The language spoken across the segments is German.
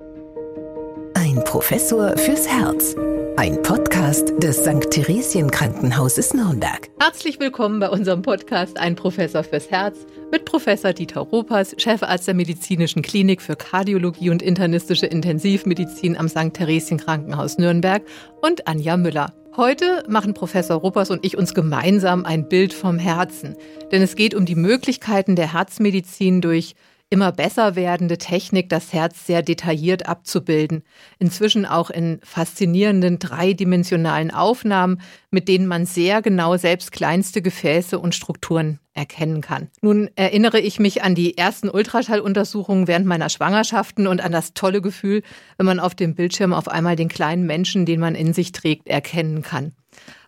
Ein Professor fürs Herz. Ein Podcast des St. Theresien Krankenhauses Nürnberg. Herzlich willkommen bei unserem Podcast Ein Professor fürs Herz mit Professor Dieter Ropas, Chefarzt der Medizinischen Klinik für Kardiologie und internistische Intensivmedizin am St. Theresien Krankenhaus Nürnberg und Anja Müller. Heute machen Professor Ruppers und ich uns gemeinsam ein Bild vom Herzen. Denn es geht um die Möglichkeiten der Herzmedizin durch immer besser werdende Technik, das Herz sehr detailliert abzubilden. Inzwischen auch in faszinierenden dreidimensionalen Aufnahmen, mit denen man sehr genau selbst kleinste Gefäße und Strukturen erkennen kann. Nun erinnere ich mich an die ersten Ultraschalluntersuchungen während meiner Schwangerschaften und an das tolle Gefühl, wenn man auf dem Bildschirm auf einmal den kleinen Menschen, den man in sich trägt, erkennen kann.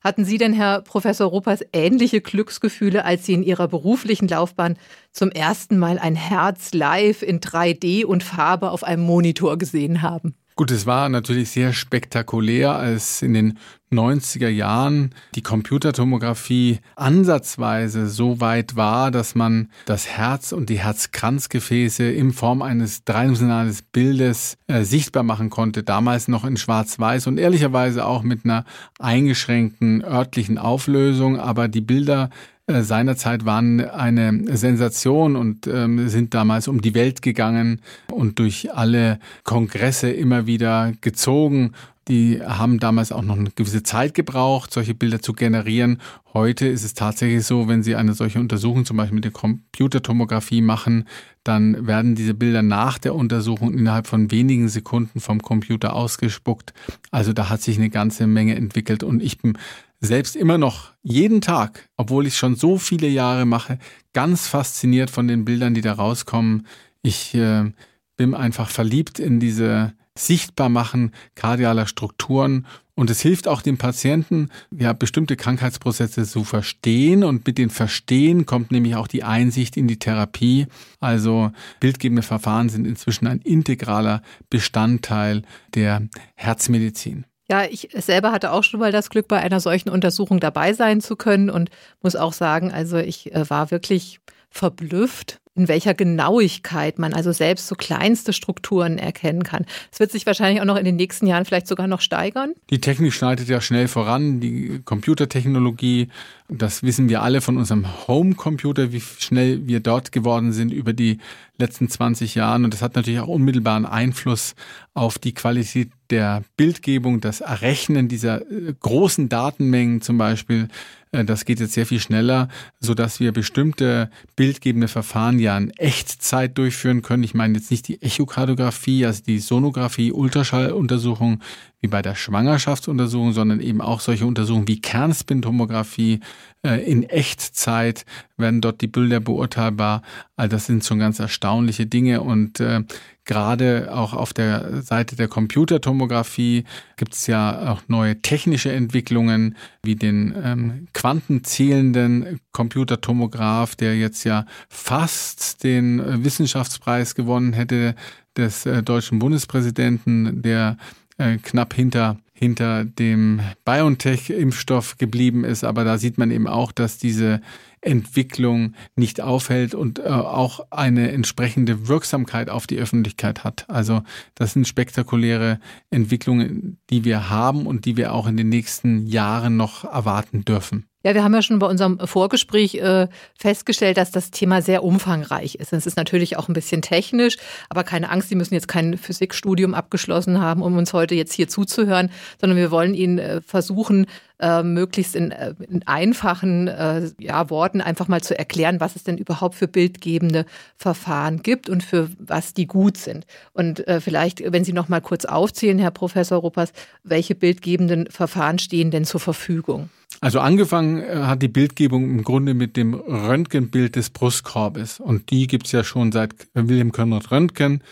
Hatten Sie denn, Herr Professor Ruppers, ähnliche Glücksgefühle, als Sie in Ihrer beruflichen Laufbahn zum ersten Mal ein Herz live in 3D und Farbe auf einem Monitor gesehen haben? Gut, es war natürlich sehr spektakulär, als in den 90er Jahren die Computertomographie ansatzweise so weit war, dass man das Herz und die Herzkranzgefäße in Form eines dreidimensionalen Bildes äh, sichtbar machen konnte, damals noch in Schwarz-Weiß und ehrlicherweise auch mit einer eingeschränkten örtlichen Auflösung, aber die Bilder äh, seinerzeit waren eine Sensation und ähm, sind damals um die Welt gegangen und durch alle Kongresse immer wieder gezogen. Die haben damals auch noch eine gewisse Zeit gebraucht, solche Bilder zu generieren. Heute ist es tatsächlich so, wenn Sie eine solche Untersuchung zum Beispiel mit der Computertomographie machen, dann werden diese Bilder nach der Untersuchung innerhalb von wenigen Sekunden vom Computer ausgespuckt. Also da hat sich eine ganze Menge entwickelt und ich bin selbst immer noch jeden Tag, obwohl ich schon so viele Jahre mache, ganz fasziniert von den Bildern, die da rauskommen. Ich äh, bin einfach verliebt in diese Sichtbarmachen kardialer Strukturen und es hilft auch dem Patienten, ja, bestimmte Krankheitsprozesse zu verstehen und mit dem Verstehen kommt nämlich auch die Einsicht in die Therapie. Also bildgebende Verfahren sind inzwischen ein integraler Bestandteil der Herzmedizin. Ja, ich selber hatte auch schon mal das Glück, bei einer solchen Untersuchung dabei sein zu können und muss auch sagen, also ich äh, war wirklich verblüfft, in welcher Genauigkeit man also selbst so kleinste Strukturen erkennen kann. Es wird sich wahrscheinlich auch noch in den nächsten Jahren vielleicht sogar noch steigern. Die Technik schneidet ja schnell voran, die Computertechnologie, das wissen wir alle von unserem Homecomputer, wie schnell wir dort geworden sind über die letzten 20 Jahren. Und das hat natürlich auch unmittelbaren Einfluss auf die Qualität der Bildgebung, das Errechnen dieser äh, großen Datenmengen zum Beispiel. Äh, das geht jetzt sehr viel schneller, so dass wir bestimmte bildgebende Verfahren ja in Echtzeit durchführen können. Ich meine jetzt nicht die Echokardiographie, also die Sonographie, Ultraschalluntersuchung wie bei der Schwangerschaftsuntersuchung, sondern eben auch solche Untersuchungen wie Kernspintomographie, äh, in Echtzeit werden dort die Bilder beurteilbar. Also das sind schon ganz erstaunliche Dinge und äh, gerade auch auf der Seite der Computertomographie gibt es ja auch neue technische Entwicklungen wie den ähm, quantenzählenden Computertomograph, der jetzt ja fast den äh, Wissenschaftspreis gewonnen hätte des äh, deutschen Bundespräsidenten, der äh, knapp hinter hinter dem BioNTech-Impfstoff geblieben ist. Aber da sieht man eben auch, dass diese Entwicklung nicht aufhält und äh, auch eine entsprechende Wirksamkeit auf die Öffentlichkeit hat. Also das sind spektakuläre Entwicklungen, die wir haben und die wir auch in den nächsten Jahren noch erwarten dürfen. Ja, wir haben ja schon bei unserem Vorgespräch äh, festgestellt, dass das Thema sehr umfangreich ist. Es ist natürlich auch ein bisschen technisch, aber keine Angst, Sie müssen jetzt kein Physikstudium abgeschlossen haben, um uns heute jetzt hier zuzuhören, sondern wir wollen Ihnen äh, versuchen, äh, möglichst in, äh, in einfachen äh, ja, Worten einfach mal zu erklären, was es denn überhaupt für bildgebende Verfahren gibt und für was die gut sind. Und äh, vielleicht, wenn Sie noch mal kurz aufzählen, Herr Professor Ruppers, welche bildgebenden Verfahren stehen denn zur Verfügung? Also angefangen äh, hat die Bildgebung im Grunde mit dem Röntgenbild des Brustkorbes. Und die gibt's ja schon seit Wilhelm Konrad Röntgen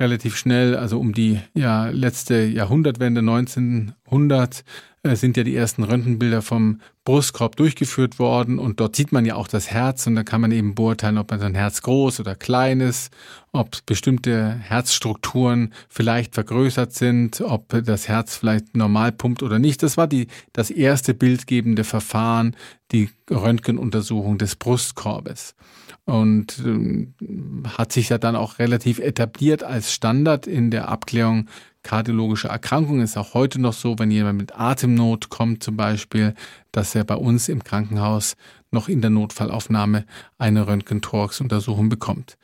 relativ schnell, also um die ja, letzte Jahrhundertwende 1900 äh, sind ja die ersten Röntgenbilder vom Brustkorb durchgeführt worden und dort sieht man ja auch das Herz und da kann man eben beurteilen, ob man sein Herz groß oder klein ist, ob bestimmte Herzstrukturen vielleicht vergrößert sind, ob das Herz vielleicht normal pumpt oder nicht. Das war die, das erste bildgebende Verfahren, die Röntgenuntersuchung des Brustkorbes und äh, hat sich ja dann auch relativ etabliert als Standard in der Abklärung kardiologischer Erkrankungen. Ist auch heute noch so, wenn jemand mit Atemnot kommt zum Beispiel, dass er bei uns im Krankenhaus noch in der Notfallaufnahme eine Röntgenthorax-Untersuchung bekommt.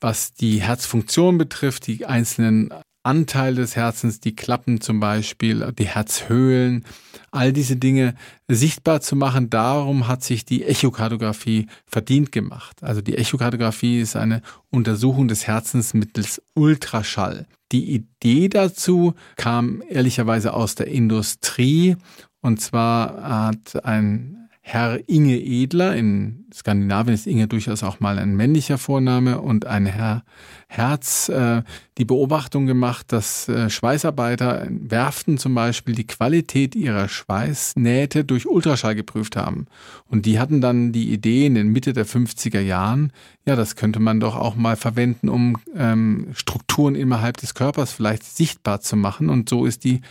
Was die Herzfunktion betrifft, die einzelnen Anteil des Herzens, die Klappen zum Beispiel, die Herzhöhlen, all diese Dinge sichtbar zu machen. Darum hat sich die Echokardiographie verdient gemacht. Also die Echokardiographie ist eine Untersuchung des Herzens mittels Ultraschall. Die Idee dazu kam ehrlicherweise aus der Industrie. Und zwar hat ein Herr Inge Edler. In Skandinavien ist Inge durchaus auch mal ein männlicher Vorname und ein Herr Herz äh, die Beobachtung gemacht, dass äh, Schweißarbeiter in Werften zum Beispiel die Qualität ihrer Schweißnähte durch Ultraschall geprüft haben. Und die hatten dann die Idee in den Mitte der 50er Jahren, ja, das könnte man doch auch mal verwenden, um ähm, Strukturen innerhalb des Körpers vielleicht sichtbar zu machen. Und so ist die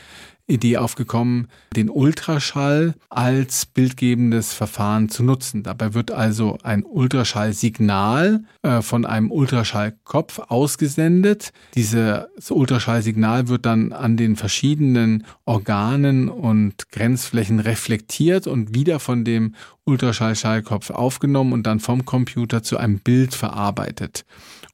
Idee aufgekommen, den Ultraschall als bildgebendes Verfahren zu nutzen. Dabei wird also ein Ultraschallsignal äh, von einem Ultraschallkopf ausgesendet. Dieses Ultraschallsignal wird dann an den verschiedenen Organen und Grenzflächen reflektiert und wieder von dem Ultraschallschallkopf aufgenommen und dann vom Computer zu einem Bild verarbeitet.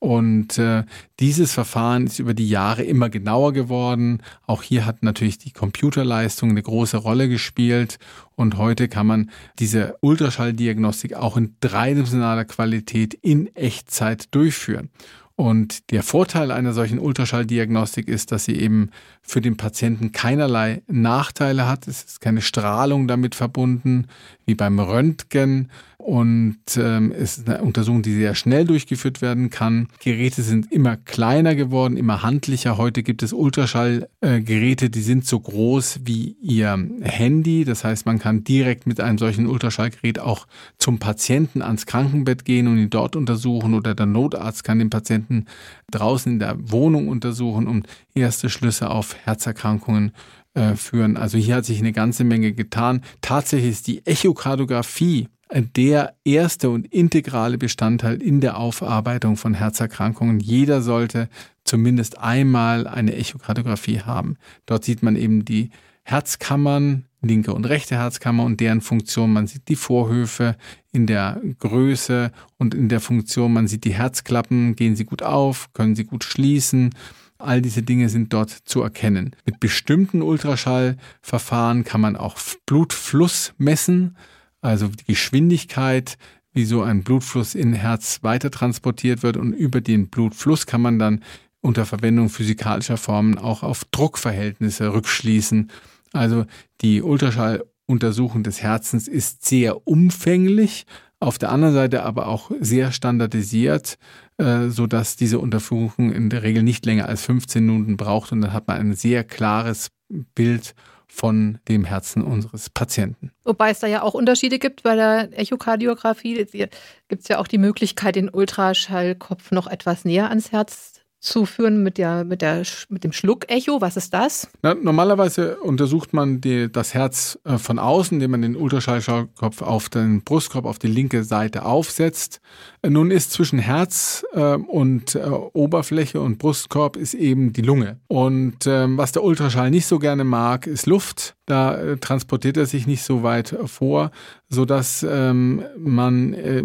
Und äh, dieses Verfahren ist über die Jahre immer genauer geworden. Auch hier hat natürlich die Computerleistung eine große Rolle gespielt. Und heute kann man diese Ultraschalldiagnostik auch in dreidimensionaler Qualität in Echtzeit durchführen. Und der Vorteil einer solchen Ultraschalldiagnostik ist, dass sie eben für den Patienten keinerlei Nachteile hat. Es ist keine Strahlung damit verbunden, wie beim Röntgen. Und ähm, es ist eine Untersuchung, die sehr schnell durchgeführt werden kann. Geräte sind immer kleiner geworden, immer handlicher. Heute gibt es Ultraschallgeräte, die sind so groß wie ihr Handy. Das heißt, man kann direkt mit einem solchen Ultraschallgerät auch zum Patienten ans Krankenbett gehen und ihn dort untersuchen oder der Notarzt kann den Patienten draußen in der Wohnung untersuchen, um erste Schlüsse auf Herzerkrankungen äh, führen. Also hier hat sich eine ganze Menge getan. Tatsächlich ist die Echokardiographie der erste und integrale Bestandteil in der Aufarbeitung von Herzerkrankungen. Jeder sollte zumindest einmal eine Echokardiographie haben. Dort sieht man eben die Herzkammern, linke und rechte Herzkammer und deren Funktion. Man sieht die Vorhöfe in der Größe und in der Funktion. Man sieht die Herzklappen, gehen sie gut auf, können sie gut schließen. All diese Dinge sind dort zu erkennen. Mit bestimmten Ultraschallverfahren kann man auch Blutfluss messen also die Geschwindigkeit, wie so ein Blutfluss in Herz weiter transportiert wird und über den Blutfluss kann man dann unter Verwendung physikalischer Formen auch auf Druckverhältnisse rückschließen. Also die Ultraschalluntersuchung des Herzens ist sehr umfänglich, auf der anderen Seite aber auch sehr standardisiert, äh, so dass diese Untersuchung in der Regel nicht länger als 15 Minuten braucht und dann hat man ein sehr klares Bild von dem Herzen unseres Patienten. Wobei es da ja auch Unterschiede gibt bei der Echokardiographie. Gibt es ja auch die Möglichkeit, den Ultraschallkopf noch etwas näher ans Herz zu führen mit, der, mit, der, mit dem Schluckecho. Was ist das? Na, normalerweise untersucht man die, das Herz äh, von außen, indem man den Ultraschallkopf auf den Brustkorb auf die linke Seite aufsetzt. Nun ist zwischen Herz äh, und äh, Oberfläche und Brustkorb ist eben die Lunge. Und ähm, was der Ultraschall nicht so gerne mag, ist Luft. Da äh, transportiert er sich nicht so weit vor, sodass ähm, man äh,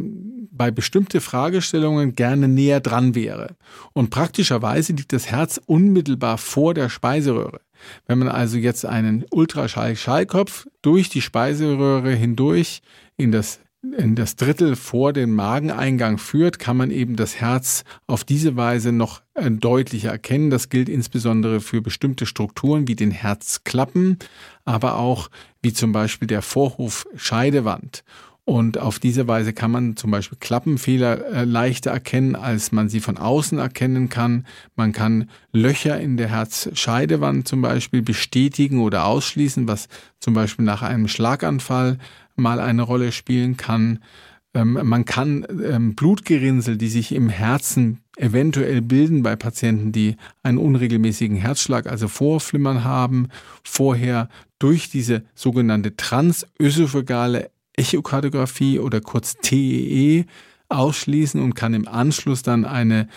bei bestimmte Fragestellungen gerne näher dran wäre. Und praktischerweise liegt das Herz unmittelbar vor der Speiseröhre. Wenn man also jetzt einen Ultraschall-Schallkopf durch die Speiseröhre hindurch in das in das Drittel vor den Mageneingang führt, kann man eben das Herz auf diese Weise noch äh, deutlicher erkennen. Das gilt insbesondere für bestimmte Strukturen wie den Herzklappen, aber auch wie zum Beispiel der Vorhofscheidewand. Und auf diese Weise kann man zum Beispiel Klappenfehler äh, leichter erkennen, als man sie von außen erkennen kann. Man kann Löcher in der Herzscheidewand zum Beispiel bestätigen oder ausschließen, was zum Beispiel nach einem Schlaganfall mal eine Rolle spielen kann. Ähm, man kann ähm, Blutgerinnsel, die sich im Herzen eventuell bilden bei Patienten, die einen unregelmäßigen Herzschlag, also Vorflimmern haben, vorher durch diese sogenannte transösophagale Echokardiographie oder kurz TEE e ausschließen und kann im Anschluss dann eine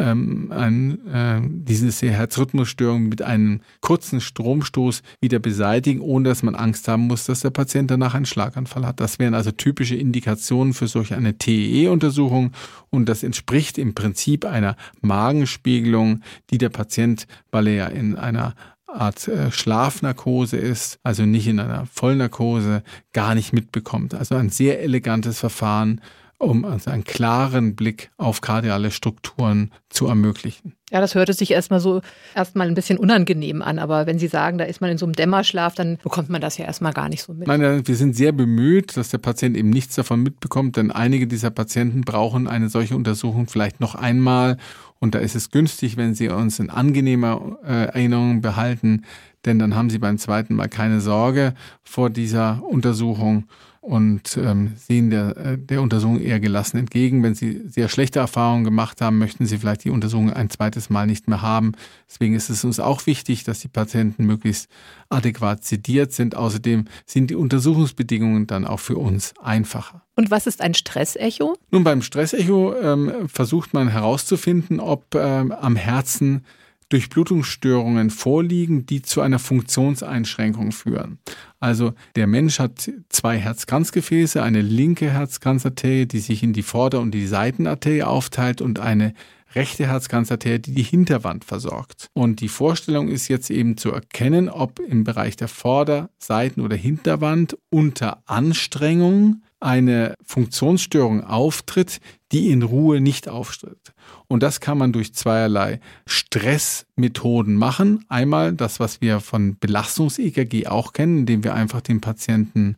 ähm, ein, äh, diese Herzrhythmusstörung mit einem kurzen Stromstoß wieder beseitigen, ohne dass man Angst haben muss, dass der Patient danach einen Schlaganfall hat. Das wären also typische Indikationen für solch eine TEE-Untersuchung und das entspricht im Prinzip einer Magenspiegelung, die der Patient, weil er ja in einer Art äh, Schlafnarkose ist, also nicht in einer Vollnarkose, gar nicht mitbekommt. Also ein sehr elegantes Verfahren, um also einen klaren Blick auf kardiale Strukturen zu ermöglichen. Ja, das hörte sich erstmal so erstmal ein bisschen unangenehm an, aber wenn Sie sagen, da ist man in so einem Dämmerschlaf, dann bekommt man das ja erstmal gar nicht so mit. Nein, wir sind sehr bemüht, dass der Patient eben nichts davon mitbekommt, denn einige dieser Patienten brauchen eine solche Untersuchung vielleicht noch einmal und da ist es günstig, wenn Sie uns in angenehmer äh, Erinnerung behalten, denn dann haben Sie beim zweiten Mal keine Sorge vor dieser Untersuchung und ähm, sehen der, äh, der Untersuchung eher gelassen entgegen. Wenn Sie sehr schlechte Erfahrungen gemacht haben, möchten Sie vielleicht die Untersuchung ein zweites Mal nicht mehr haben. Deswegen ist es uns auch wichtig, dass die Patienten möglichst adäquat sediert sind. Außerdem sind die Untersuchungsbedingungen dann auch für uns einfacher. Und was ist ein Stressecho? Nun, beim Stressecho ähm, versucht man herauszufinden, ob ähm, am Herzen Durchblutungsstörungen vorliegen, die zu einer Funktionseinschränkung führen. Also der Mensch hat zwei Herzkranzgefäße, eine linke Herzkranzarterie, die sich in die Vorder- und die Seitenarterie aufteilt und eine rechte Herzkranzarterie, die die Hinterwand versorgt. Und die Vorstellung ist jetzt eben zu erkennen, ob im Bereich der Vorder-, Seiten- oder Hinterwand unter Anstrengung eine Funktionsstörung auftritt, die in Ruhe nicht auftritt. Und das kann man durch zweierlei Stressmethoden machen. Einmal das, was wir von Belastungs-EKG auch kennen, indem wir einfach den Patienten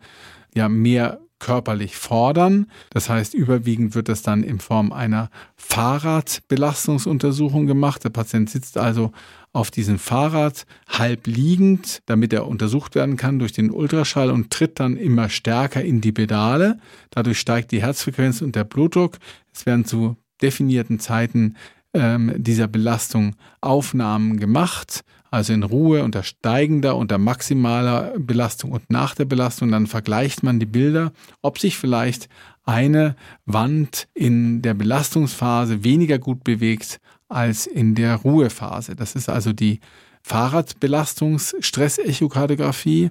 ja mehr körperlich fordern. Das heißt, überwiegend wird das dann in Form einer Fahrradbelastungsuntersuchung gemacht. Der Patient sitzt also auf diesem Fahrrad halb liegend, damit er untersucht werden kann durch den Ultraschall und tritt dann immer stärker in die Pedale. Dadurch steigt die Herzfrequenz und der Blutdruck. Es werden zu definierten Zeiten ähm, dieser Belastung Aufnahmen gemacht, also in Ruhe unter steigender, unter maximaler Belastung und nach der Belastung. Dann vergleicht man die Bilder, ob sich vielleicht eine Wand in der Belastungsphase weniger gut bewegt als in der Ruhephase. Das ist also die Fahrradbelastungs-Stressechokardiographie.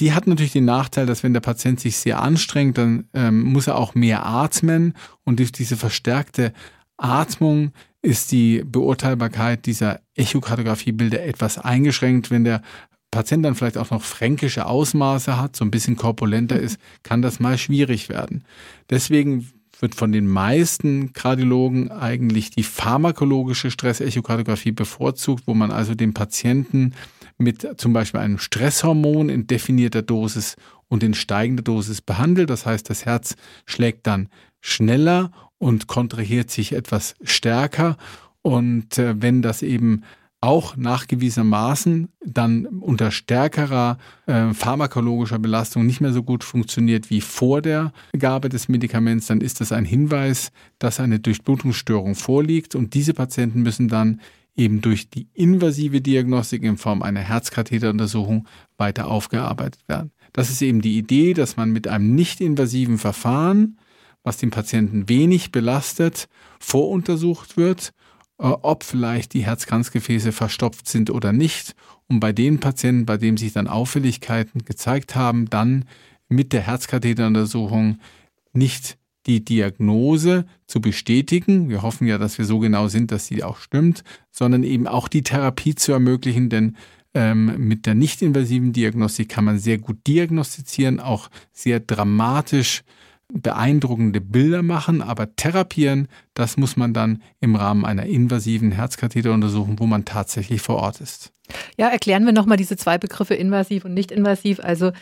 Die hat natürlich den Nachteil, dass wenn der Patient sich sehr anstrengt, dann ähm, muss er auch mehr atmen und durch diese verstärkte Atmung ist die Beurteilbarkeit dieser Echokardiographiebilder etwas eingeschränkt. Wenn der Patient dann vielleicht auch noch fränkische Ausmaße hat, so ein bisschen korpulenter ist, kann das mal schwierig werden. Deswegen wird von den meisten Kardiologen eigentlich die pharmakologische Stressechokardiographie bevorzugt, wo man also den Patienten mit zum Beispiel einem Stresshormon in definierter Dosis und in steigender Dosis behandelt. Das heißt, das Herz schlägt dann schneller und kontrahiert sich etwas stärker. Und äh, wenn das eben auch nachgewiesenermaßen dann unter stärkerer äh, pharmakologischer Belastung nicht mehr so gut funktioniert wie vor der Gabe des Medikaments, dann ist das ein Hinweis, dass eine Durchblutungsstörung vorliegt und diese Patienten müssen dann eben durch die invasive Diagnostik in Form einer Herzkatheteruntersuchung weiter aufgearbeitet werden. Das ist eben die Idee, dass man mit einem nicht invasiven Verfahren, was den Patienten wenig belastet, voruntersucht wird äh, ob vielleicht die Herzkranzgefäße verstopft sind oder nicht. Und bei den Patienten, bei denen sich dann Auffälligkeiten gezeigt haben, dann mit der Herzkatheteruntersuchung nicht die Diagnose zu bestätigen. Wir hoffen ja, dass wir so genau sind, dass sie auch stimmt, sondern eben auch die Therapie zu ermöglichen, denn ähm, mit der nicht-invasiven Diagnostik kann man sehr gut diagnostizieren, auch sehr dramatisch beeindruckende Bilder machen, aber therapieren, das muss man dann im Rahmen einer invasiven Herzkatheteruntersuchung, wo man tatsächlich vor Ort ist. Ja, erklären wir nochmal diese zwei Begriffe invasiv und nicht invasiv. Also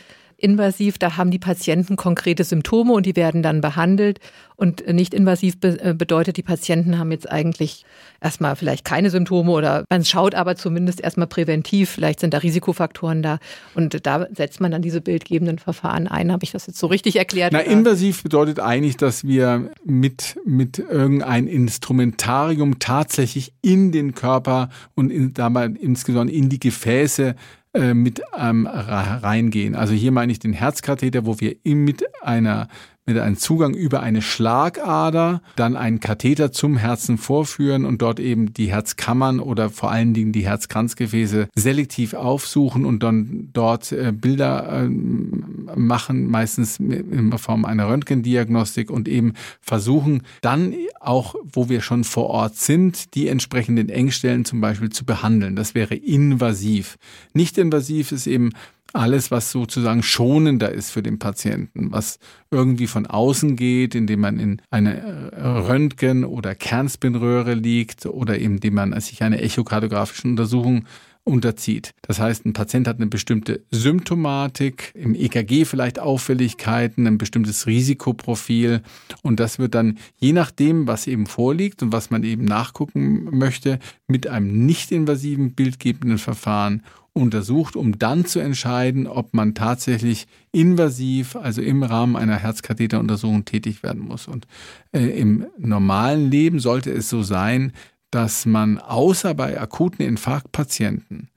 invasiv, da haben die Patienten konkrete Symptome und die werden dann behandelt. Und nicht invasiv be bedeutet, die Patienten haben jetzt eigentlich erstmal vielleicht keine Symptome oder man schaut aber zumindest erstmal präventiv, vielleicht sind da Risikofaktoren da und da setzt man dann diese bildgebenden Verfahren ein. Habe ich das jetzt so richtig erklärt? Na, invasiv bedeutet eigentlich, dass wir mit, mit irgendein Instrumentarium tatsächlich in den Körper und in, dabei insgesamt in die Gefäße äh, mit ähm, reingehen. Also hier meine ich den Herzkatheter, wo wir mit einer mit einem Zugang über eine Schlagader, dann einen Katheter zum Herzen vorführen und dort eben die Herzkammern oder vor allen Dingen die Herzkranzgefäße selektiv aufsuchen und dann dort äh, Bilder äh, machen, meistens in Form einer Röntgendiagnostik und eben versuchen dann auch, wo wir schon vor Ort sind, die entsprechenden Engstellen zum Beispiel zu behandeln. Das wäre invasiv. Nicht invasiv ist eben alles, was sozusagen schonender ist für den Patienten, was irgendwie von außen geht, indem man in eine äh, Röntgen- oder Kernspinröhre liegt oder indem man sich einer echokardiografischen Untersuchung unterzieht. Das heißt, ein Patient hat eine bestimmte Symptomatik, im EKG vielleicht Auffälligkeiten, ein bestimmtes Risikoprofil und das wird dann je nachdem, was eben vorliegt und was man eben nachgucken möchte, mit einem nicht invasiven bildgebenden Verfahren untersucht, um dann zu entscheiden, ob man tatsächlich invasiv, also im Rahmen einer Herzkatheteruntersuchung tätig werden muss. Und äh, im normalen Leben sollte es so sein, dass man außer bei akuten Infarktpatienten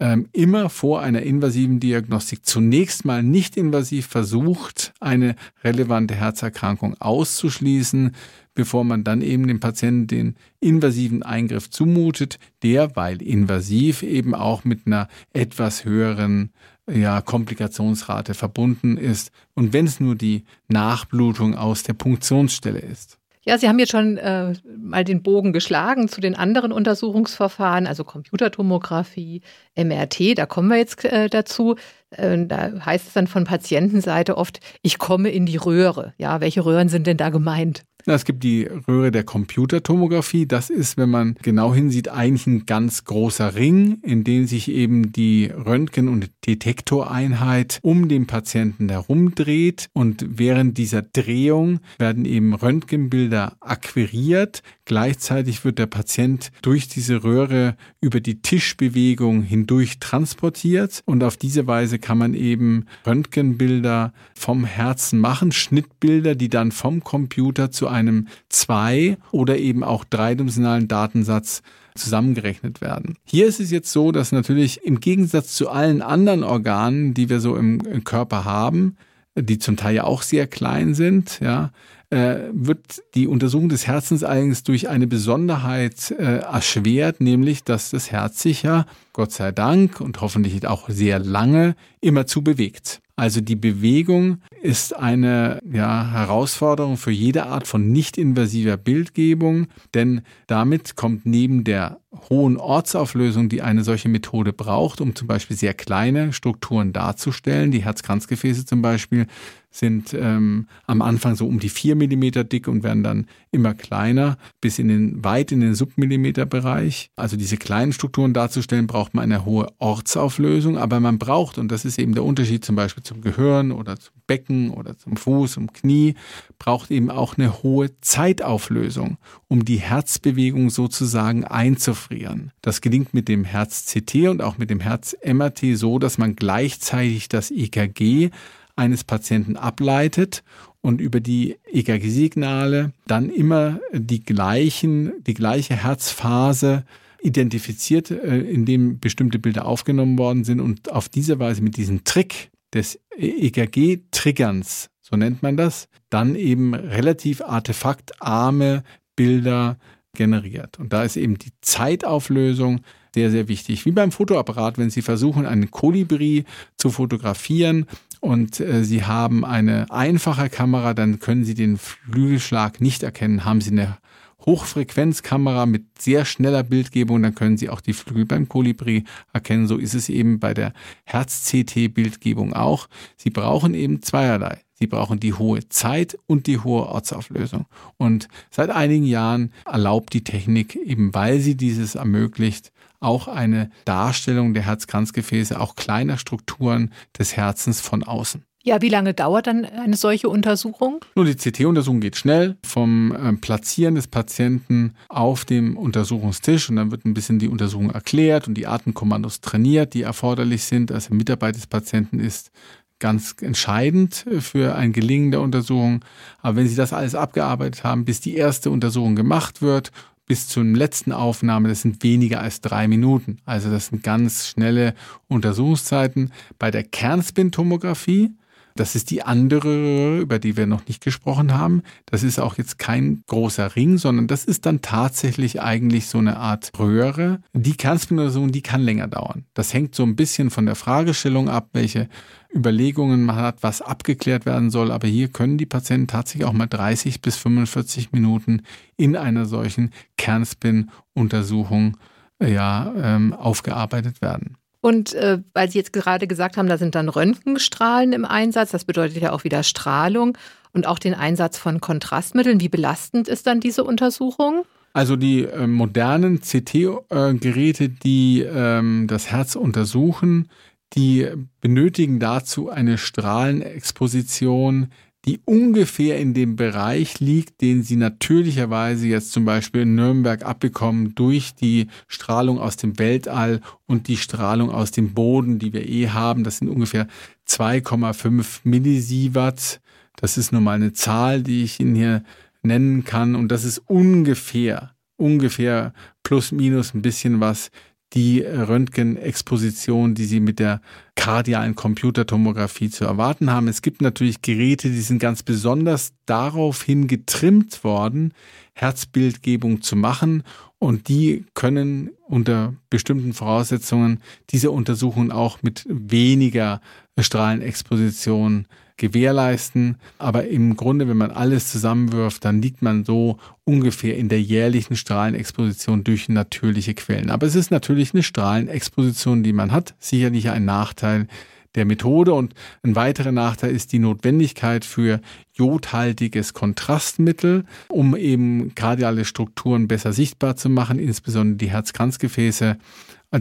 ähm, immer vor einer invasiven Diagnostik zunächst mal nicht invasiv versucht, eine relevante Herzerkrankung auszuschließen, bevor man dann eben dem Patienten den invasiven Eingriff zumutet, der, weil invasiv, eben auch mit einer etwas höheren ja, Komplikationsrate verbunden ist und wenn es nur die Nachblutung aus der Punktionsstelle ist. Ja, Sie haben jetzt schon äh, mal den Bogen geschlagen zu den anderen Untersuchungsverfahren, also Computertomographie, MRT, da kommen wir jetzt äh, dazu. Äh, da heißt es dann von Patientenseite oft, ich komme in die Röhre. Ja, welche Röhren sind denn da gemeint? Es gibt die Röhre der Computertomographie. Das ist, wenn man genau hinsieht, eigentlich ein ganz großer Ring, in dem sich eben die Röntgen- und Detektoreinheit um den Patienten herumdreht. Und während dieser Drehung werden eben Röntgenbilder akquiriert. Gleichzeitig wird der Patient durch diese Röhre über die Tischbewegung hindurch transportiert. Und auf diese Weise kann man eben Röntgenbilder vom Herzen machen, Schnittbilder, die dann vom Computer zu einem zwei- oder eben auch dreidimensionalen Datensatz zusammengerechnet werden. Hier ist es jetzt so, dass natürlich im Gegensatz zu allen anderen Organen, die wir so im, Körper haben, die zum Teil ja auch sehr klein sind, ja, äh, wird die Untersuchung des Herzens allerdings durch eine Besonderheit äh, erschwert, nämlich dass das Herz sich ja, Gott sei Dank und hoffentlich auch sehr lange, immer zu bewegt. Also die Bewegung ist eine ja, Herausforderung für jede Art von nicht-invasiver Bildgebung, denn damit kommt neben der hohen Ortsauflösung, die eine solche Methode braucht, um zum Beispiel sehr kleine Strukturen darzustellen, die Herzkranzgefäße zum Beispiel, sind ähm, am Anfang so um die vier Millimeter dick und werden dann immer kleiner, bis in den weit in den Submillimeterbereich. Also diese kleinen Strukturen darzustellen, braucht man eine hohe Ortsauflösung, aber man braucht, und das ist eben der Unterschied zum Beispiel zum Gehirn oder zum Becken oder zum Fuß, zum Knie, braucht eben auch eine hohe Zeitauflösung, um die Herzbewegung sozusagen einzufrieren. Das gelingt mit dem Herz-CT und auch mit dem Herz-MRT so, dass man gleichzeitig das EKG eines Patienten ableitet und über die EKG-Signale dann immer die gleichen, die gleiche Herzphase identifiziert, äh, in dem bestimmte Bilder aufgenommen worden sind und auf diese Weise mit diesem Trick des EKG-Triggerns, so nennt man das, dann eben relativ artefaktarme Bilder generiert. Und da ist eben die Zeitauflösung sehr, sehr wichtig. Wie beim Fotoapparat, wenn Sie versuchen, einen Kolibri zu fotografieren und äh, Sie haben eine einfache Kamera, dann können Sie den Flügelschlag nicht erkennen. Haben Sie eine Hochfrequenzkamera mit sehr schneller Bildgebung, dann können Sie auch die Flügel beim Kolibri erkennen. So ist es eben bei der Herz-CT-Bildgebung auch. Sie brauchen eben zweierlei. Sie brauchen die hohe Zeit und die hohe Ortsauflösung. Und seit einigen Jahren erlaubt die Technik, eben weil sie dieses ermöglicht, auch eine Darstellung der Herzkranzgefäße, auch kleiner Strukturen des Herzens von außen. Ja, wie lange dauert dann eine solche Untersuchung? Nur die CT-Untersuchung geht schnell vom äh, Platzieren des Patienten auf dem Untersuchungstisch und dann wird ein bisschen die Untersuchung erklärt und die Atemkommandos trainiert, die erforderlich sind. Also Mitarbeit des Patienten ist ganz entscheidend für ein Gelingen der Untersuchung. Aber wenn Sie das alles abgearbeitet haben, bis die erste Untersuchung gemacht wird, bis zur letzten Aufnahme, das sind weniger als drei Minuten. Also das sind ganz schnelle Untersuchungszeiten. Bei der Kernspintomographie das ist die andere, über die wir noch nicht gesprochen haben. Das ist auch jetzt kein großer Ring, sondern das ist dann tatsächlich eigentlich so eine Art Röhre. Die Kernspintomographie, die kann länger dauern. Das hängt so ein bisschen von der Fragestellung ab, welche Überlegungen man hat, was abgeklärt werden soll. Aber hier können die Patienten tatsächlich auch mal 30 bis 45 Minuten in einer solchen Kernspin-Untersuchung ja, ähm, aufgearbeitet werden. Und äh, weil Sie jetzt gerade gesagt haben, da sind dann Röntgenstrahlen im Einsatz, das bedeutet ja auch wieder Strahlung und auch den Einsatz von Kontrastmitteln. Wie belastend ist dann diese Untersuchung? Also die äh, modernen CT-Geräte, die ähm, das Herz untersuchen, die benötigen dazu eine Strahlenexposition, die ungefähr in dem Bereich liegt, den sie natürlicherweise jetzt zum Beispiel in Nürnberg abbekommen durch die Strahlung aus dem Weltall und die Strahlung aus dem Boden, die wir eh haben. Das sind ungefähr 2,5 Millisievert. Das ist nun mal eine Zahl, die ich Ihnen hier nennen kann. Und das ist ungefähr, ungefähr plus minus ein bisschen was die Röntgenexposition, die Sie mit der kardialen Computertomographie zu erwarten haben. Es gibt natürlich Geräte, die sind ganz besonders daraufhin getrimmt worden, Herzbildgebung zu machen und die können unter bestimmten Voraussetzungen diese Untersuchungen auch mit weniger Strahlenexposition gewährleisten. Aber im Grunde, wenn man alles zusammenwirft, dann liegt man so ungefähr in der jährlichen Strahlenexposition durch natürliche Quellen. Aber es ist natürlich eine Strahlenexposition, die man hat. Sicherlich ein Nachteil der Methode. Und ein weiterer Nachteil ist die Notwendigkeit für jodhaltiges Kontrastmittel, um eben kardiale Strukturen besser sichtbar zu machen, insbesondere die Herzkranzgefäße.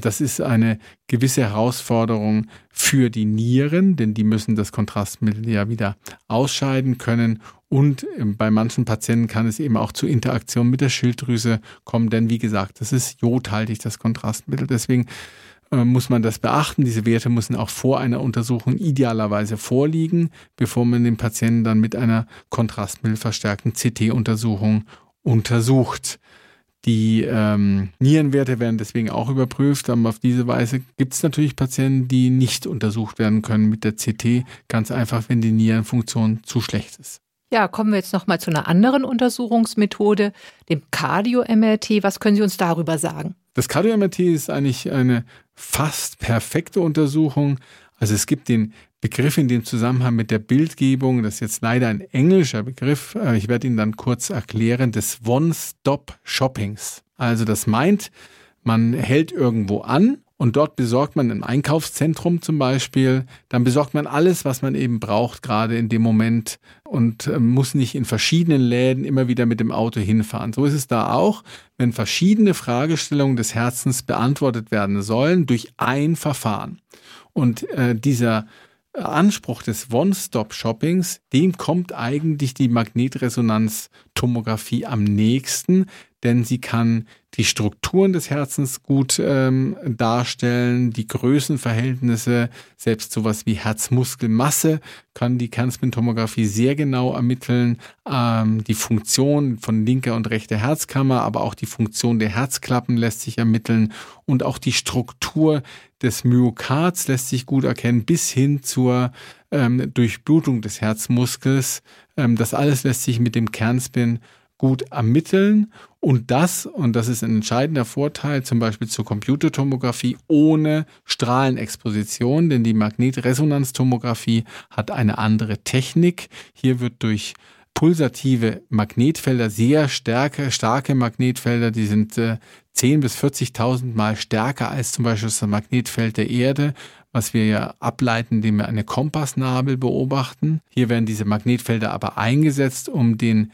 Das ist eine gewisse Herausforderung für die Nieren, denn die müssen das Kontrastmittel ja wieder ausscheiden können. Und ähm, bei manchen Patienten kann es eben auch zu Interaktion mit der Schilddrüse kommen, denn wie gesagt, das ist jodhaltig, das Kontrastmittel. Deswegen äh, muss man das beachten. Diese Werte müssen auch vor einer Untersuchung idealerweise vorliegen, bevor man den Patienten dann mit einer kontrastmittelverstärkten CT-Untersuchung untersucht. Die ähm, Nierenwerte werden deswegen auch überprüft, aber auf diese Weise gibt es natürlich Patienten, die nicht untersucht werden können mit der CT, ganz einfach, wenn die Nierenfunktion zu schlecht ist. Ja, kommen wir jetzt nochmal zu einer anderen Untersuchungsmethode, dem Cardio-MRT. Was können Sie uns darüber sagen? Das Cardio-MRT ist eigentlich eine fast perfekte Untersuchung. Also es gibt den Begriff in dem Zusammenhang mit der Bildgebung, das ist jetzt leider ein englischer Begriff, ich werde ihn dann kurz erklären, des One-Stop-Shoppings. Also das meint, man hält irgendwo an und dort besorgt man ein Einkaufszentrum zum Beispiel, dann besorgt man alles, was man eben braucht, gerade in dem Moment und äh, muss nicht in verschiedenen Läden immer wieder mit dem Auto hinfahren. So ist es da auch, wenn verschiedene Fragestellungen des Herzens beantwortet werden sollen durch ein Verfahren. Und äh, dieser Anspruch des One-Stop-Shoppings, dem kommt eigentlich die Magnetresonanztomographie am nächsten, denn sie kann die Strukturen des Herzens gut ähm, darstellen, die Größenverhältnisse, selbst sowas wie Herzmuskelmasse kann die Kernspintomographie sehr genau ermitteln, ähm, die Funktion von linker und rechter Herzkammer, aber auch die Funktion der Herzklappen lässt sich ermitteln. Und auch die Struktur des Myokards lässt sich gut erkennen, bis hin zur ähm, Durchblutung des Herzmuskels. Ähm, das alles lässt sich mit dem Kernspin gut ermitteln und das, und das ist ein entscheidender Vorteil, zum Beispiel zur Computertomographie ohne Strahlenexposition, denn die Magnetresonanztomographie hat eine andere Technik. Hier wird durch pulsative Magnetfelder, sehr starke, starke Magnetfelder, die sind äh, 10 bis 40.000 Mal stärker als zum Beispiel das Magnetfeld der Erde, was wir ja ableiten, indem wir eine Kompassnabel beobachten. Hier werden diese Magnetfelder aber eingesetzt, um den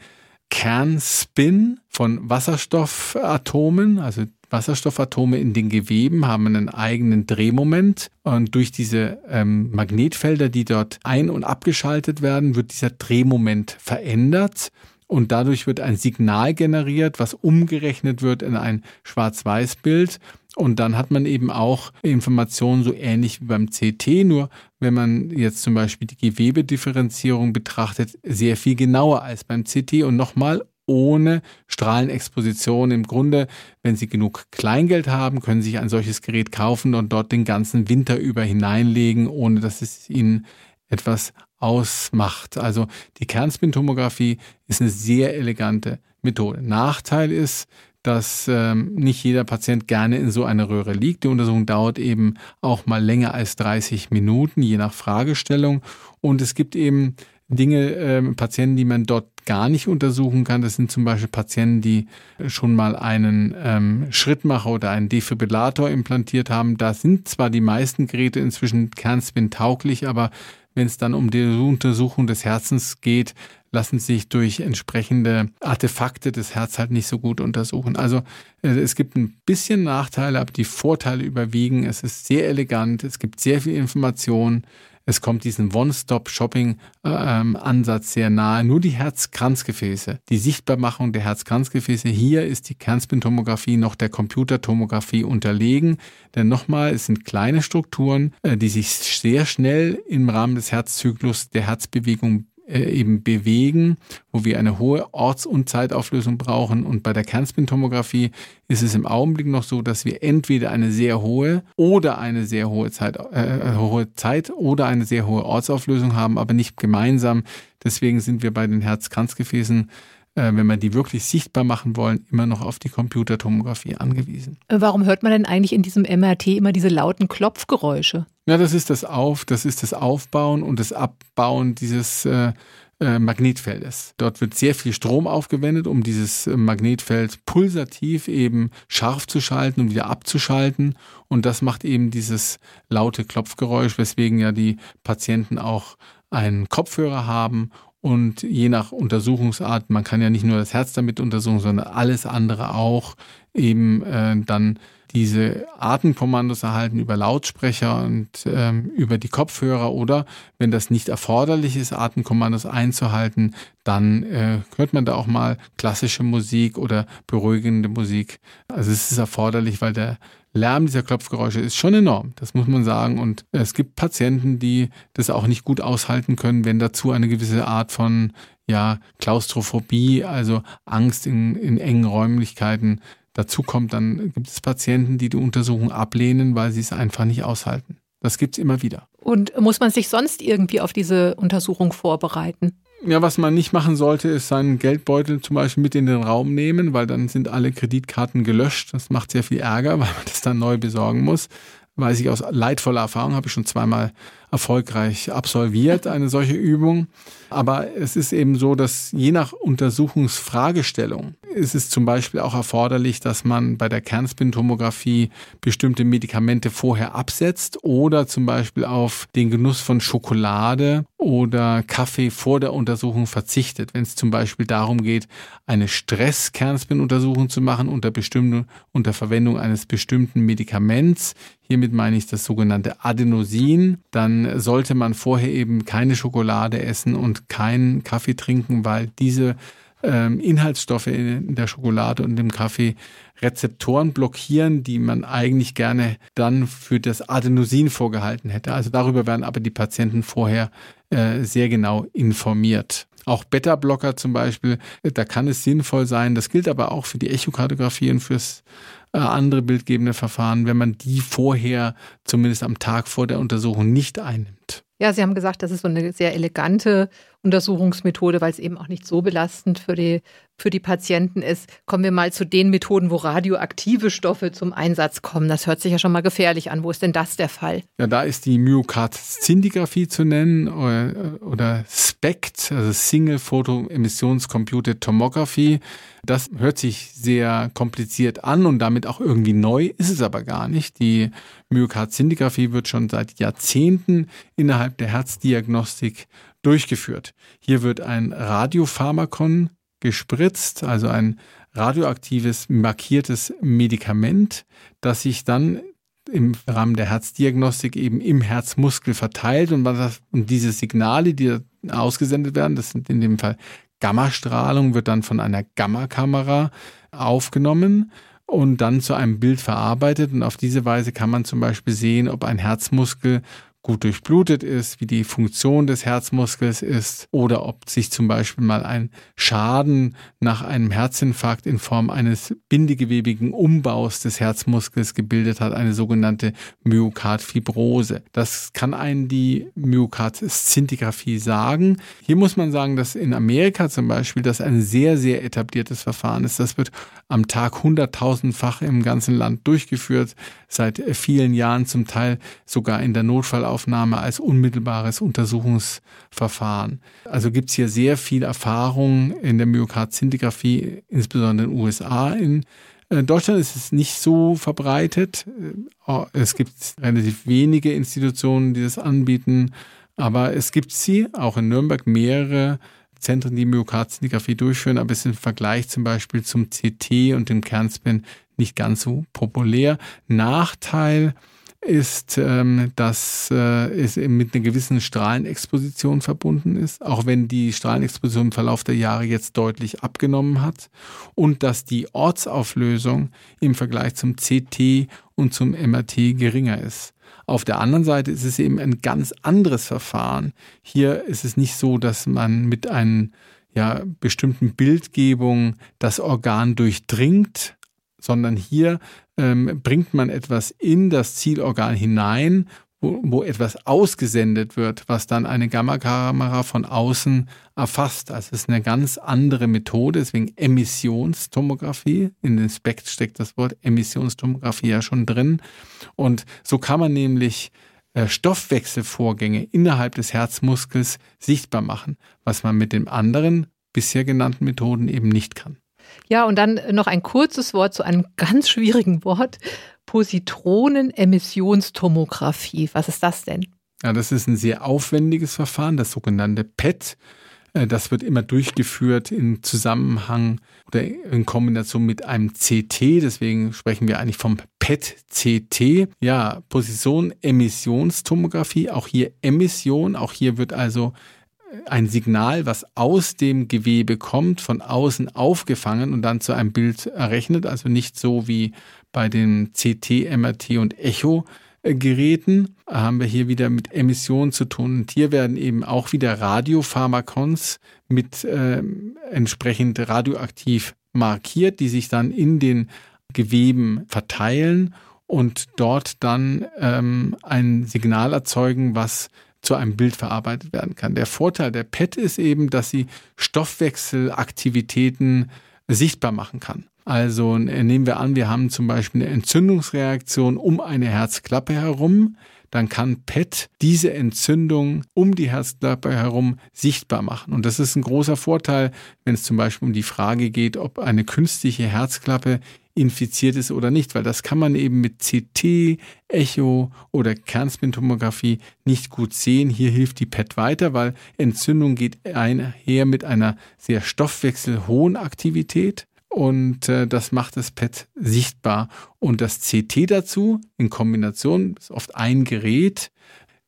Kernspin von Wasserstoffatomen, also Wasserstoffatome in den Geweben haben einen eigenen Drehmoment und durch diese ähm, Magnetfelder, die dort ein- und abgeschaltet werden, wird dieser Drehmoment verändert und dadurch wird ein Signal generiert, was umgerechnet wird in ein Schwarz-Weiß-Bild. Und dann hat man eben auch Informationen so ähnlich wie beim CT, nur wenn man jetzt zum Beispiel die Gewebedifferenzierung betrachtet, sehr viel genauer als beim CT und nochmal ohne Strahlenexposition. Im Grunde, wenn Sie genug Kleingeld haben, können Sie sich ein solches Gerät kaufen und dort den ganzen Winter über hineinlegen, ohne dass es Ihnen etwas ausmacht. Also die Kernspintomographie ist eine sehr elegante Methode. Nachteil ist, dass ähm, nicht jeder Patient gerne in so einer Röhre liegt. Die Untersuchung dauert eben auch mal länger als 30 Minuten, je nach Fragestellung. Und es gibt eben Dinge, äh, Patienten, die man dort gar nicht untersuchen kann. Das sind zum Beispiel Patienten, die schon mal einen ähm, Schrittmacher oder einen Defibrillator implantiert haben. Da sind zwar die meisten Geräte inzwischen Kernspin tauglich, aber wenn es dann um die Untersuchung des Herzens geht, lassen sich durch entsprechende Artefakte des Herz halt nicht so gut untersuchen. Also äh, es gibt ein bisschen Nachteile, aber die Vorteile überwiegen. Es ist sehr elegant, es gibt sehr viel Information. Es kommt diesen One-Stop-Shopping-Ansatz sehr nahe. Nur die Herzkranzgefäße, die Sichtbarmachung der Herzkranzgefäße, hier ist die Kernspintomographie noch der Computertomographie unterlegen. Denn nochmal, es sind kleine Strukturen, äh, die sich sehr schnell im Rahmen des Herzzyklus der Herzbewegung eben bewegen, wo wir eine hohe Orts- und Zeitauflösung brauchen. Und bei der Kernspintomographie ist es im Augenblick noch so, dass wir entweder eine sehr hohe oder eine sehr hohe Zeit, äh, hohe Zeit oder eine sehr hohe Ortsauflösung haben, aber nicht gemeinsam. Deswegen sind wir bei den Herzkranzgefäßen äh, wenn wir die wirklich sichtbar machen wollen, immer noch auf die Computertomographie angewiesen. Warum hört man denn eigentlich in diesem MRT immer diese lauten Klopfgeräusche? Ja, das ist das Auf, das ist das Aufbauen und das Abbauen dieses äh, äh, Magnetfeldes. Dort wird sehr viel Strom aufgewendet, um dieses äh, Magnetfeld pulsativ eben scharf zu schalten und wieder abzuschalten. Und das macht eben dieses laute Klopfgeräusch, weswegen ja die Patienten auch einen Kopfhörer haben und je nach Untersuchungsart, man kann ja nicht nur das Herz damit untersuchen, sondern alles andere auch, eben äh, dann diese Atemkommandos erhalten über Lautsprecher und ähm, über die Kopfhörer oder wenn das nicht erforderlich ist, Atemkommandos einzuhalten, dann äh, hört man da auch mal klassische Musik oder beruhigende Musik. Also es ist erforderlich, weil der Lärm dieser Klopfgeräusche ist schon enorm, das muss man sagen. Und es gibt Patienten, die das auch nicht gut aushalten können, wenn dazu eine gewisse Art von ja, Klaustrophobie, also Angst in, in engen Räumlichkeiten dazu kommt, dann gibt es Patienten, die die Untersuchung ablehnen, weil sie es einfach nicht aushalten. Das gibt es immer wieder. Und muss man sich sonst irgendwie auf diese Untersuchung vorbereiten? Ja, was man nicht machen sollte, ist seinen Geldbeutel zum Beispiel mit in den Raum nehmen, weil dann sind alle Kreditkarten gelöscht. Das macht sehr viel Ärger, weil man das dann neu besorgen muss. Weiß ich aus leidvoller Erfahrung, habe ich schon zweimal erfolgreich absolviert, eine solche Übung. Aber es ist eben so, dass je nach Untersuchungsfragestellung ist es zum Beispiel auch erforderlich, dass man bei der Kernspintomographie bestimmte Medikamente vorher absetzt oder zum Beispiel auf den Genuss von Schokolade oder Kaffee vor der Untersuchung verzichtet. Wenn es zum Beispiel darum geht, eine Stress-Kernspin-Untersuchung zu machen unter, unter Verwendung eines bestimmten Medikaments, hiermit meine ich das sogenannte Adenosin, dann sollte man vorher eben keine Schokolade essen und keinen Kaffee trinken, weil diese ähm, Inhaltsstoffe in der Schokolade und im Kaffee Rezeptoren blockieren, die man eigentlich gerne dann für das Adenosin vorgehalten hätte. Also darüber werden aber die Patienten vorher äh, sehr genau informiert. Auch Beta-Blocker zum Beispiel, da kann es sinnvoll sein. Das gilt aber auch für die Echokardiographie und fürs äh, andere bildgebende Verfahren, wenn man die vorher, zumindest am Tag vor der Untersuchung, nicht einnimmt. Ja, Sie haben gesagt, das ist so eine sehr elegante Untersuchungsmethode, weil es eben auch nicht so belastend für die, für die Patienten ist. Kommen wir mal zu den Methoden, wo radioaktive Stoffe zum Einsatz kommen. Das hört sich ja schon mal gefährlich an. Wo ist denn das der Fall? Ja, da ist die Myokard-Szintigraphie zu nennen oder, oder SPECT, also Single Photo Emissionscomputed Tomography. Das hört sich sehr kompliziert an und damit auch irgendwie neu, ist es aber gar nicht. Die Myokard-Szintigraphie wird schon seit Jahrzehnten innerhalb der Herzdiagnostik durchgeführt. Hier wird ein Radiopharmakon gespritzt, also ein radioaktives markiertes Medikament, das sich dann im Rahmen der Herzdiagnostik eben im Herzmuskel verteilt und, das, und diese Signale, die ausgesendet werden, das sind in dem Fall Gammastrahlung, wird dann von einer Gammakamera aufgenommen und dann zu einem Bild verarbeitet. Und auf diese Weise kann man zum Beispiel sehen, ob ein Herzmuskel gut durchblutet ist, wie die Funktion des Herzmuskels ist oder ob sich zum Beispiel mal ein Schaden nach einem Herzinfarkt in Form eines bindegewebigen Umbaus des Herzmuskels gebildet hat, eine sogenannte Myokardfibrose. Das kann einen die Myokardszintiographie sagen. Hier muss man sagen, dass in Amerika zum Beispiel das ein sehr, sehr etabliertes Verfahren ist. Das wird am Tag hunderttausendfach im ganzen Land durchgeführt, seit vielen Jahren zum Teil sogar in der Notfall Notaufnahme als unmittelbares Untersuchungsverfahren. Also gibt es hier sehr viel Erfahrung in der Myokardzintigraphie, insbesondere in den USA. In äh, Deutschland ist es nicht so verbreitet. Äh, es gibt relativ wenige Institutionen, die das anbieten, aber es gibt sie, auch in Nürnberg mehrere Zentren, die Myokardzintigraphie durchführen, aber es ist im Vergleich zum Beispiel zum CT und dem Kernspin nicht ganz so populär. Nachteil ist, ähm, dass äh, es mit einer gewissen Strahlenexposition verbunden ist, auch wenn die Strahlenexposition im Verlauf der Jahre jetzt deutlich abgenommen hat und dass die Ortsauflösung im Vergleich zum CT und zum MRT geringer ist. Auf der anderen Seite ist es eben ein ganz anderes Verfahren. Hier ist es nicht so, dass man mit einer ja, bestimmten Bildgebung das Organ durchdringt, sondern hier ähm, bringt man etwas in das Zielorgan hinein, wo, wo etwas ausgesendet wird, was dann eine Gammakamera von außen erfasst. Also es ist eine ganz andere Methode, deswegen Emissionstomographie. In den Spekt steckt das Wort Emissionstomographie ja schon drin. Und so kann man nämlich äh, Stoffwechselvorgänge innerhalb des Herzmuskels sichtbar machen, was man mit den anderen bisher genannten Methoden eben nicht kann. Ja, und dann noch ein kurzes Wort zu einem ganz schwierigen Wort. Positronenemissionstomographie. Was ist das denn? Ja, das ist ein sehr aufwendiges Verfahren, das sogenannte PET. Äh, das wird immer durchgeführt in Zusammenhang oder in Kombination mit einem CT. Deswegen sprechen wir eigentlich vom PET-CT. Ja, Position-Emissionstomographie. Auch hier Emission. Auch hier wird also ein Signal, was aus dem Gewebe kommt, von außen aufgefangen und dann zu einem Bild errechnet. Also nicht so wie bei den CT, MRT und Echo. Geräten haben wir hier wieder mit Emissionen zu tun. Und hier werden eben auch wieder Radiopharmakons mit äh, entsprechend radioaktiv markiert, die sich dann in den Geweben verteilen und dort dann ähm, ein Signal erzeugen, was zu einem Bild verarbeitet werden kann. Der Vorteil der PET ist eben, dass sie Stoffwechselaktivitäten sichtbar machen kann. Also nehmen wir an, wir haben zum Beispiel eine Entzündungsreaktion um eine Herzklappe herum, dann kann PET diese Entzündung um die Herzklappe herum sichtbar machen. Und das ist ein großer Vorteil, wenn es zum Beispiel um die Frage geht, ob eine künstliche Herzklappe infiziert ist oder nicht, weil das kann man eben mit CT, Echo oder Kernspintomographie nicht gut sehen. Hier hilft die PET weiter, weil Entzündung geht einher mit einer sehr stoffwechselhohen Aktivität und äh, das macht das PET sichtbar. Und das CT dazu in Kombination ist oft ein Gerät,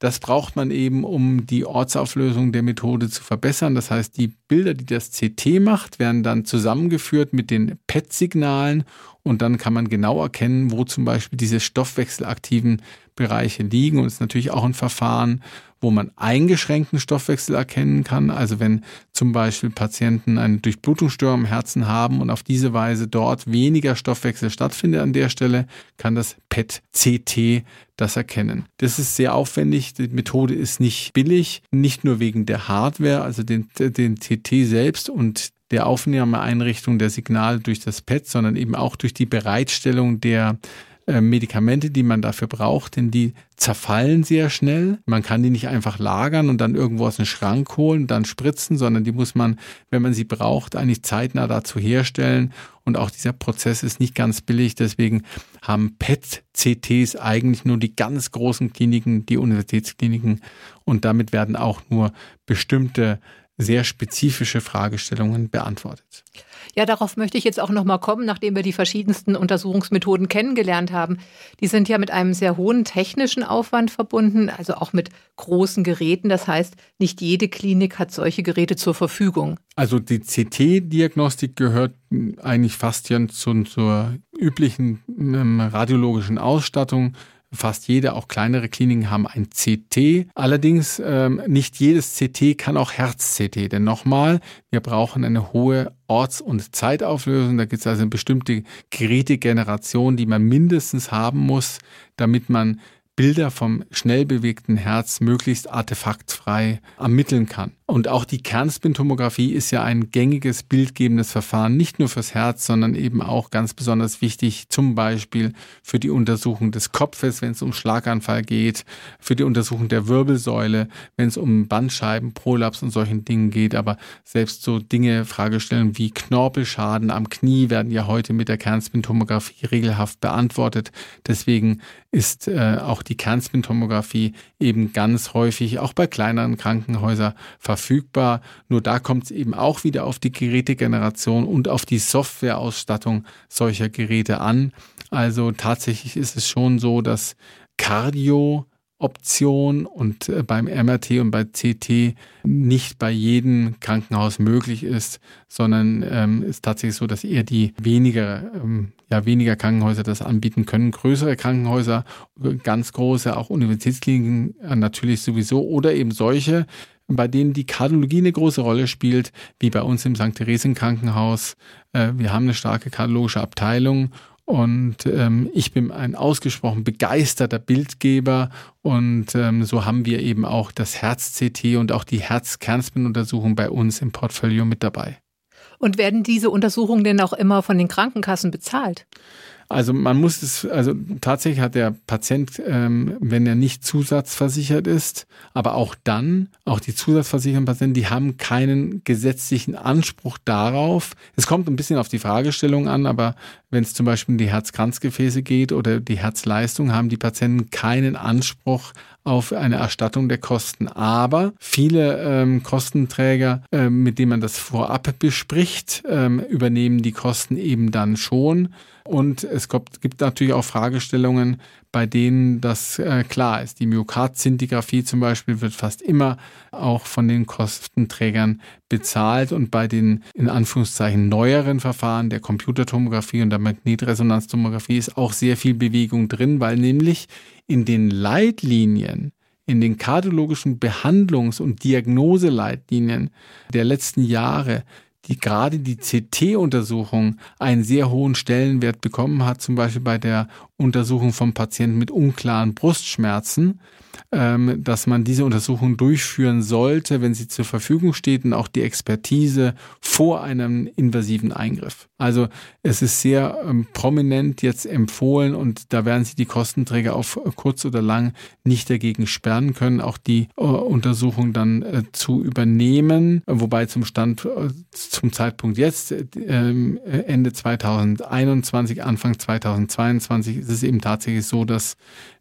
das braucht man eben, um die Ortsauflösung der Methode zu verbessern. Das heißt, die Bilder, die das CT macht, werden dann zusammengeführt mit den PET-Signalen und dann kann man genau erkennen, wo zum Beispiel diese stoffwechselaktiven Bereiche liegen. Und es ist natürlich auch ein Verfahren, wo man eingeschränkten Stoffwechsel erkennen kann. Also wenn zum Beispiel Patienten eine Durchblutungsstörung im Herzen haben und auf diese Weise dort weniger Stoffwechsel stattfindet an der Stelle, kann das PET-CT das erkennen. Das ist sehr aufwendig. Die Methode ist nicht billig, nicht nur wegen der Hardware, also den, den CT selbst und der Aufnahmeeinrichtung der Signale durch das PET, sondern eben auch durch die Bereitstellung der äh, Medikamente, die man dafür braucht, denn die zerfallen sehr schnell. Man kann die nicht einfach lagern und dann irgendwo aus dem Schrank holen, dann spritzen, sondern die muss man, wenn man sie braucht, eigentlich zeitnah dazu herstellen. Und auch dieser Prozess ist nicht ganz billig. Deswegen haben PET-CTs eigentlich nur die ganz großen Kliniken, die Universitätskliniken. Und damit werden auch nur bestimmte sehr spezifische Fragestellungen beantwortet. Ja, darauf möchte ich jetzt auch noch mal kommen, nachdem wir die verschiedensten Untersuchungsmethoden kennengelernt haben. Die sind ja mit einem sehr hohen technischen Aufwand verbunden, also auch mit großen Geräten. Das heißt, nicht jede Klinik hat solche Geräte zur Verfügung. Also die CT-Diagnostik gehört eigentlich fast ja zur, zur üblichen ähm, radiologischen Ausstattung Fast jede, auch kleinere Kliniken haben ein CT. Allerdings ähm, nicht jedes CT kann auch Herz-CT. Denn nochmal, wir brauchen eine hohe Orts- und Zeitauflösung. Da gibt es also eine bestimmte Gerätegeneration, die man mindestens haben muss, damit man Bilder vom schnell bewegten Herz möglichst artefaktfrei ermitteln kann. Und auch die Kernspintomographie ist ja ein gängiges bildgebendes Verfahren, nicht nur fürs Herz, sondern eben auch ganz besonders wichtig, zum Beispiel für die Untersuchung des Kopfes, wenn es um Schlaganfall geht, für die Untersuchung der Wirbelsäule, wenn es um Bandscheiben, Prolaps und solchen Dingen geht. Aber selbst so Dinge, Fragestellen wie Knorpelschaden am Knie werden ja heute mit der Kernspintomographie regelhaft beantwortet. Deswegen ist äh, auch die Kernspintomographie eben ganz häufig auch bei kleineren Krankenhäusern verfügbar. Nur da kommt es eben auch wieder auf die Gerätegeneration und auf die Softwareausstattung solcher Geräte an. Also tatsächlich ist es schon so, dass Cardio Option und äh, beim MRT und bei CT nicht bei jedem Krankenhaus möglich ist, sondern ähm, ist tatsächlich so, dass eher die weniger, ähm, ja, weniger Krankenhäuser das anbieten können. Größere Krankenhäuser, ganz große, auch Universitätskliniken äh, natürlich sowieso oder eben solche, bei denen die Kardiologie eine große Rolle spielt, wie bei uns im St. Theresien Krankenhaus. Äh, wir haben eine starke kardiologische Abteilung und ähm, ich bin ein ausgesprochen begeisterter Bildgeber und ähm, so haben wir eben auch das Herz-CT und auch die Herz-Kernspinuntersuchung bei uns im Portfolio mit dabei. Und werden diese Untersuchungen denn auch immer von den Krankenkassen bezahlt? Also man muss es, also tatsächlich hat der Patient, ähm, wenn er nicht zusatzversichert ist, aber auch dann, auch die zusatzversicherten Patienten, die haben keinen gesetzlichen Anspruch darauf. Es kommt ein bisschen auf die Fragestellung an, aber wenn es zum Beispiel um die Herzkranzgefäße geht oder die Herzleistung, haben die Patienten keinen Anspruch auf eine Erstattung der Kosten. Aber viele ähm, Kostenträger, ähm, mit denen man das vorab bespricht, ähm, übernehmen die Kosten eben dann schon. Und es gibt natürlich auch Fragestellungen, bei denen das äh, klar ist. Die Myokardzintigraphie zum Beispiel wird fast immer auch von den Kostenträgern bezahlt und bei den in Anführungszeichen neueren Verfahren der Computertomographie und der Magnetresonanztomographie ist auch sehr viel Bewegung drin, weil nämlich in den Leitlinien in den kardiologischen Behandlungs- und Diagnoseleitlinien der letzten Jahre die gerade die CT-Untersuchung einen sehr hohen Stellenwert bekommen hat, zum Beispiel bei der Untersuchung von Patienten mit unklaren Brustschmerzen, ähm, dass man diese Untersuchung durchführen sollte, wenn sie zur Verfügung steht und auch die Expertise vor einem invasiven Eingriff. Also es ist sehr ähm, prominent jetzt empfohlen und da werden Sie die Kostenträger auf kurz oder lang nicht dagegen sperren können, auch die äh, Untersuchung dann äh, zu übernehmen, wobei zum Stand äh, zum Zeitpunkt jetzt ähm, Ende 2021, Anfang 2022 ist es eben tatsächlich so, dass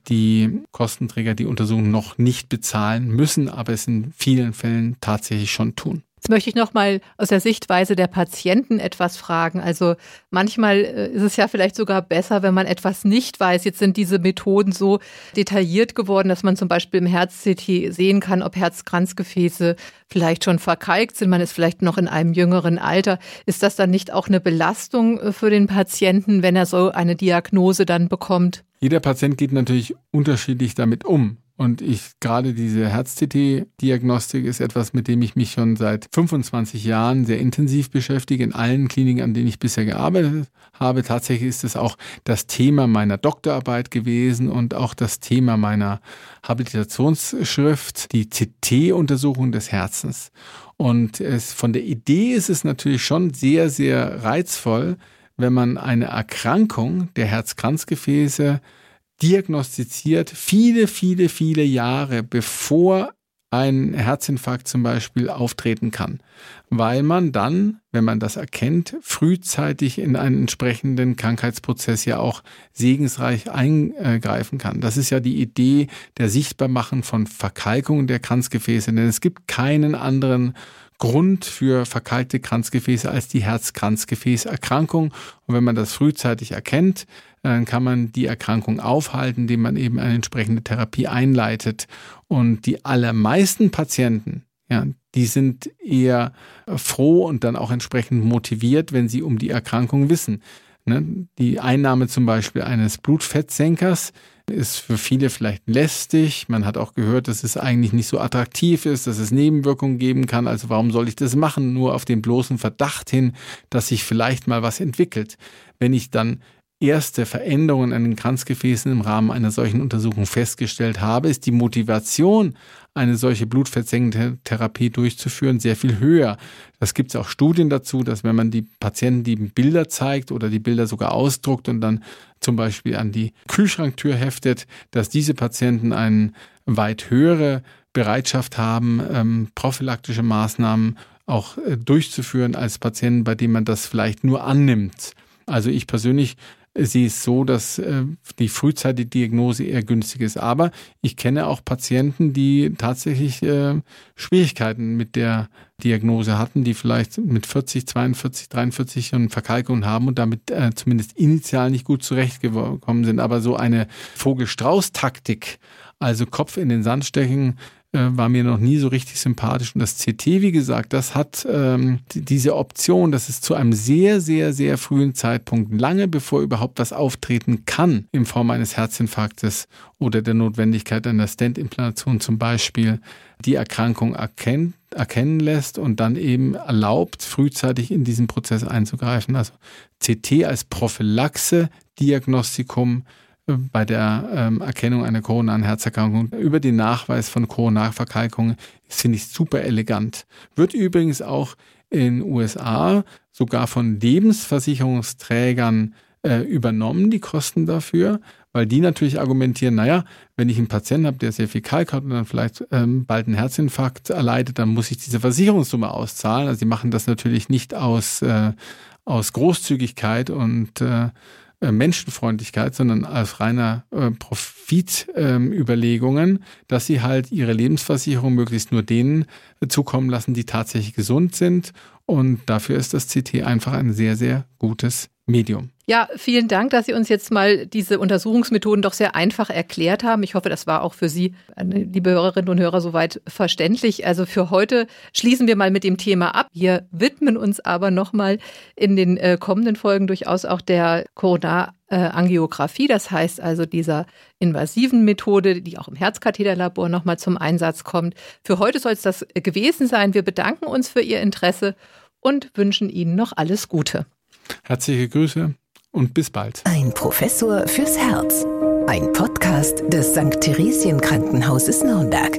die Kostenträger die Untersuchung noch nicht bezahlen müssen, aber es in vielen Fällen tatsächlich schon tun. Jetzt möchte ich noch mal aus der Sichtweise der Patienten etwas fragen. Also manchmal äh, ist es ja vielleicht sogar besser, wenn man etwas nicht weiß. Jetzt sind diese Methoden so detailliert geworden, dass man zum Beispiel im Herz-CT sehen kann, ob Herzkranzgefäße vielleicht schon verkalkt sind. Man ist vielleicht noch in einem jüngeren Alter. Ist das dann nicht auch eine Belastung äh, für den Patienten, wenn er so eine Diagnose dann bekommt? Jeder Patient geht natürlich unterschiedlich damit um. Und ich gerade diese Herz-CT-Diagnostik ist etwas, mit dem ich mich schon seit 25 Jahren sehr intensiv beschäftige, in allen Kliniken, an denen ich bisher gearbeitet habe. Tatsächlich ist es auch das Thema meiner Doktorarbeit gewesen und auch das Thema meiner Habilitationsschrift, die CT-Untersuchung des Herzens. Und es, von der Idee ist es natürlich schon sehr, sehr reizvoll, wenn man eine Erkrankung der Herzkranzgefäße diagnostiziert, viele, viele, viele Jahre bevor ein Herzinfarkt zum Beispiel auftreten kann, weil man dann wenn man das erkennt, frühzeitig in einen entsprechenden Krankheitsprozess ja auch segensreich eingreifen kann. Das ist ja die Idee der Sichtbarmachen von Verkalkungen der Kranzgefäße, denn es gibt keinen anderen Grund für verkalkte Kranzgefäße als die Herzkranzgefäßerkrankung. Und wenn man das frühzeitig erkennt, dann kann man die Erkrankung aufhalten, indem man eben eine entsprechende Therapie einleitet. Und die allermeisten Patienten, ja, die sind eher froh und dann auch entsprechend motiviert, wenn sie um die Erkrankung wissen. Ne? Die Einnahme zum Beispiel eines Blutfettsenkers ist für viele vielleicht lästig. Man hat auch gehört, dass es eigentlich nicht so attraktiv ist, dass es Nebenwirkungen geben kann. Also warum soll ich das machen? Nur auf den bloßen Verdacht hin, dass sich vielleicht mal was entwickelt. Wenn ich dann erste Veränderungen an den Kranzgefäßen im Rahmen einer solchen Untersuchung festgestellt habe, ist die Motivation, eine solche blutversenkende Therapie durchzuführen, sehr viel höher. Das gibt es auch Studien dazu, dass wenn man die Patienten die Bilder zeigt oder die Bilder sogar ausdruckt und dann zum Beispiel an die Kühlschranktür heftet, dass diese Patienten eine weit höhere Bereitschaft haben, ähm, prophylaktische Maßnahmen auch äh, durchzuführen als Patienten, bei denen man das vielleicht nur annimmt. Also ich persönlich sie ist so, dass äh, die frühzeitige Diagnose eher günstig ist. Aber ich kenne auch Patienten, die tatsächlich äh, Schwierigkeiten mit der Diagnose hatten, die vielleicht mit 40, 42, 43 schon Verkalkung haben und damit äh, zumindest initial nicht gut zurechtgekommen sind. Aber so eine Vogel-Strauß-Taktik, also Kopf in den Sand stecken, war mir noch nie so richtig sympathisch. Und das CT, wie gesagt, das hat ähm, diese Option, dass es zu einem sehr, sehr, sehr frühen Zeitpunkt, lange bevor überhaupt was auftreten kann, in Form eines Herzinfarktes oder der Notwendigkeit einer Stent-Implantation zum Beispiel, die Erkrankung erkennt, erkennen lässt und dann eben erlaubt, frühzeitig in diesen Prozess einzugreifen. Also CT als Prophylaxe, Diagnostikum, bei der ähm, Erkennung einer koronaren Herzerkrankung über den Nachweis von Koronarverkalkungen finde ich super elegant. Wird übrigens auch in USA sogar von Lebensversicherungsträgern äh, übernommen, die Kosten dafür, weil die natürlich argumentieren, naja, wenn ich einen Patienten habe, der sehr viel Kalk hat und dann vielleicht ähm, bald einen Herzinfarkt erleidet, dann muss ich diese Versicherungssumme auszahlen. Also die machen das natürlich nicht aus, äh, aus Großzügigkeit und äh, äh, Menschenfreundlichkeit, sondern als reiner äh, Profitüberlegungen, ähm, dass sie halt ihre Lebensversicherung möglichst nur denen zukommen lassen, die tatsächlich gesund sind. Und dafür ist das CT einfach ein sehr, sehr gutes Medium. Ja, vielen Dank, dass Sie uns jetzt mal diese Untersuchungsmethoden doch sehr einfach erklärt haben. Ich hoffe, das war auch für Sie, äh, liebe Hörerinnen und Hörer, soweit verständlich. Also für heute schließen wir mal mit dem Thema ab. Wir widmen uns aber nochmal in den äh, kommenden Folgen durchaus auch der Coronarangiographie. Das heißt also dieser invasiven Methode, die auch im Herzkatheterlabor nochmal zum Einsatz kommt. Für heute soll es das gewesen sein. Wir bedanken uns für Ihr Interesse und wünschen Ihnen noch alles Gute. Herzliche Grüße und bis bald. Ein Professor fürs Herz. Ein Podcast des St. Theresien Krankenhauses Nürnberg.